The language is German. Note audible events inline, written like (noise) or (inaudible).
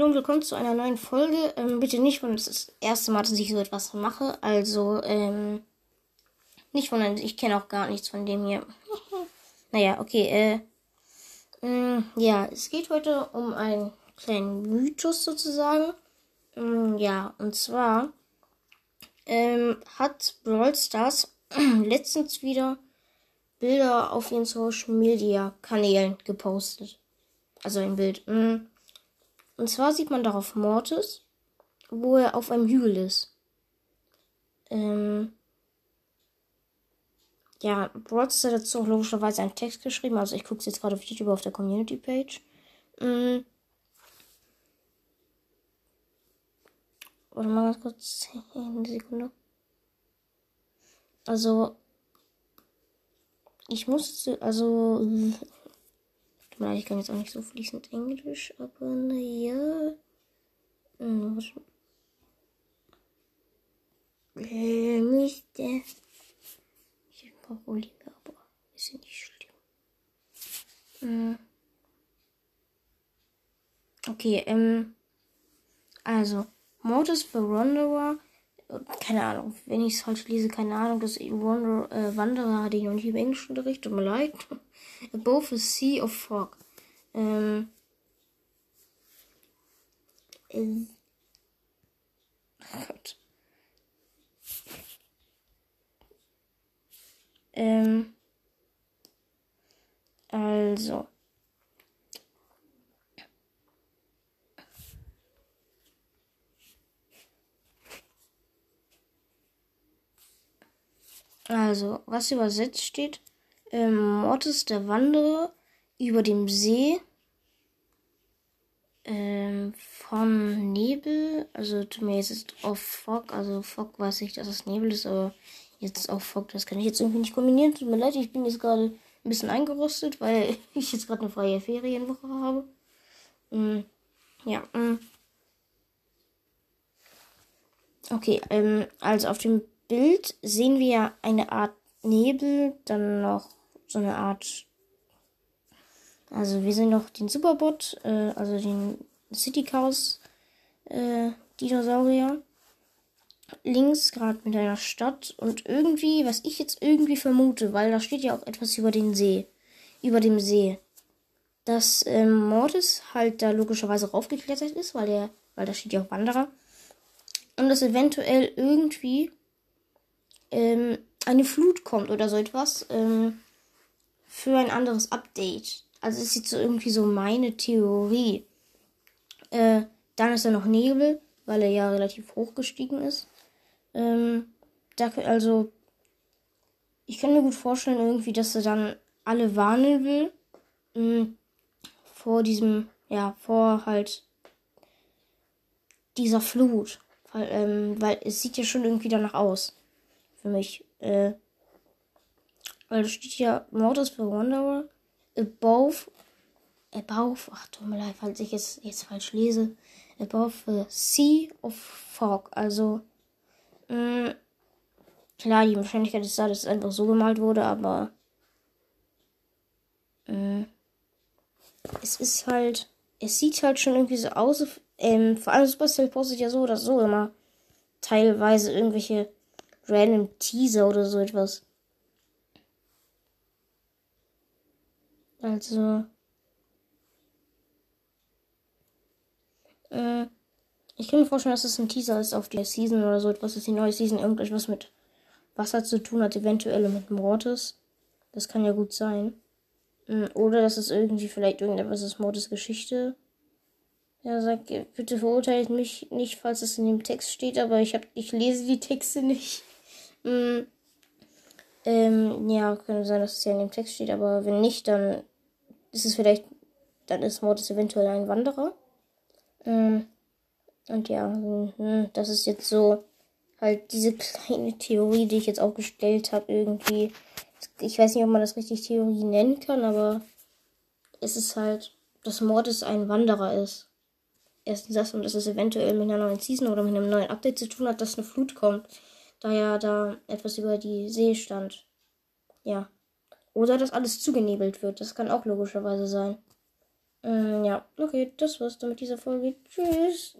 Hallo und willkommen zu einer neuen Folge. Ähm, bitte nicht wundern, es das erste Mal, dass ich so etwas mache. Also, ähm, nicht wundern, ich kenne auch gar nichts von dem hier. (laughs) naja, okay, äh, mh, mm, ja, es geht heute um einen kleinen Mythos sozusagen. Mh, mm, ja, und zwar, ähm, hat Brawl Stars (clears throat) letztens wieder Bilder auf ihren Social Media Kanälen gepostet. Also ein Bild. Mh. Mm. Und zwar sieht man darauf Mortis, wo er auf einem Hügel ist. Ähm ja, Broads hat dazu auch logischerweise einen Text geschrieben. Also ich gucke es jetzt gerade auf YouTube auf der Community-Page. Ähm Warte mal ganz kurz. Eine Sekunde. Also. Ich musste. Also mir ich kann jetzt auch nicht so fließend Englisch, aber naja. Hm, äh, müsste. Ich brauche Olive, aber ist ja nicht schlimm. Hm. Okay, ähm. Also, Modus Wanderer. Keine Ahnung, wenn ich es falsch lese, keine Ahnung. Das Wander, äh, Wanderer hatte ich noch nicht im Englischunterricht, tut mir leid. (laughs) Above a sea of fog. Ähm, ähm, (laughs) Gott. Ähm, also. Also, was übersetzt steht, ähm, Mortis der Wanderer über dem See ähm, von Nebel, also zumindest ist auf Fog, also Fog weiß ich, dass es Nebel ist, aber jetzt auf Fog, das kann ich jetzt irgendwie nicht kombinieren. Tut mir leid, ich bin jetzt gerade ein bisschen eingerostet, weil (laughs) ich jetzt gerade eine freie Ferienwoche habe. Ähm, ja. Ähm. Okay, ähm, also auf dem Bild sehen wir eine Art Nebel, dann noch so eine Art. Also wir sehen noch den Superbot, äh, also den City Chaos äh, Dinosaurier. Links gerade mit einer Stadt und irgendwie, was ich jetzt irgendwie vermute, weil da steht ja auch etwas über den See, über dem See, dass ähm, Mortis halt da logischerweise raufgeklettert ist, weil der, weil da steht ja auch Wanderer und dass eventuell irgendwie ähm, eine Flut kommt oder so etwas ähm, für ein anderes Update. Also ist jetzt so irgendwie so meine Theorie. Äh, dann ist er noch Nebel, weil er ja relativ hoch gestiegen ist. Ähm, da, also, ich kann mir gut vorstellen, irgendwie, dass er dann alle warnen will. Mh, mm, vor diesem, ja, vor halt dieser Flut. Weil, ähm, weil es sieht ja schon irgendwie danach aus für mich. Äh, weil da steht ja Modus für Wanderer. Above. Above. Ach, tut mir leid, falls ich es jetzt falsch lese. Above the Sea of Fog. Also. Mh, mm, klar, die Wahrscheinlichkeit ist da, dass es einfach so gemalt wurde, aber. Mh, mm, es ist halt. Es sieht halt schon irgendwie so aus. Ähm, vor allem Supercell postet ja so oder so immer teilweise irgendwelche random Teaser oder so etwas. Also. Äh, ich kann mir vorstellen, dass es ein Teaser ist auf die Season oder so etwas, dass die neue Season irgendetwas mit Wasser zu tun hat, eventuell mit Mortis. Das kann ja gut sein. Hm, oder dass es irgendwie vielleicht irgendetwas ist Mortis Geschichte. Ja, sag, bitte verurteilt mich nicht, falls es in dem Text steht, aber ich hab, ich lese die Texte nicht. Mm, ähm, ja, könnte sein, dass es ja in dem Text steht, aber wenn nicht, dann ist es vielleicht, dann ist Mortis eventuell ein Wanderer. Ähm, und ja, hm, das ist jetzt so halt diese kleine Theorie, die ich jetzt aufgestellt habe, irgendwie. Ich weiß nicht, ob man das richtig Theorie nennen kann, aber es ist halt, dass Mortis ein Wanderer ist. Erstens das und dass es eventuell mit einer neuen Season oder mit einem neuen Update zu tun hat, dass eine Flut kommt da ja da etwas über die See stand. Ja. Oder dass alles zugenebelt wird. Das kann auch logischerweise sein. Ähm, ja, okay, das war's dann mit dieser Folge. Tschüss.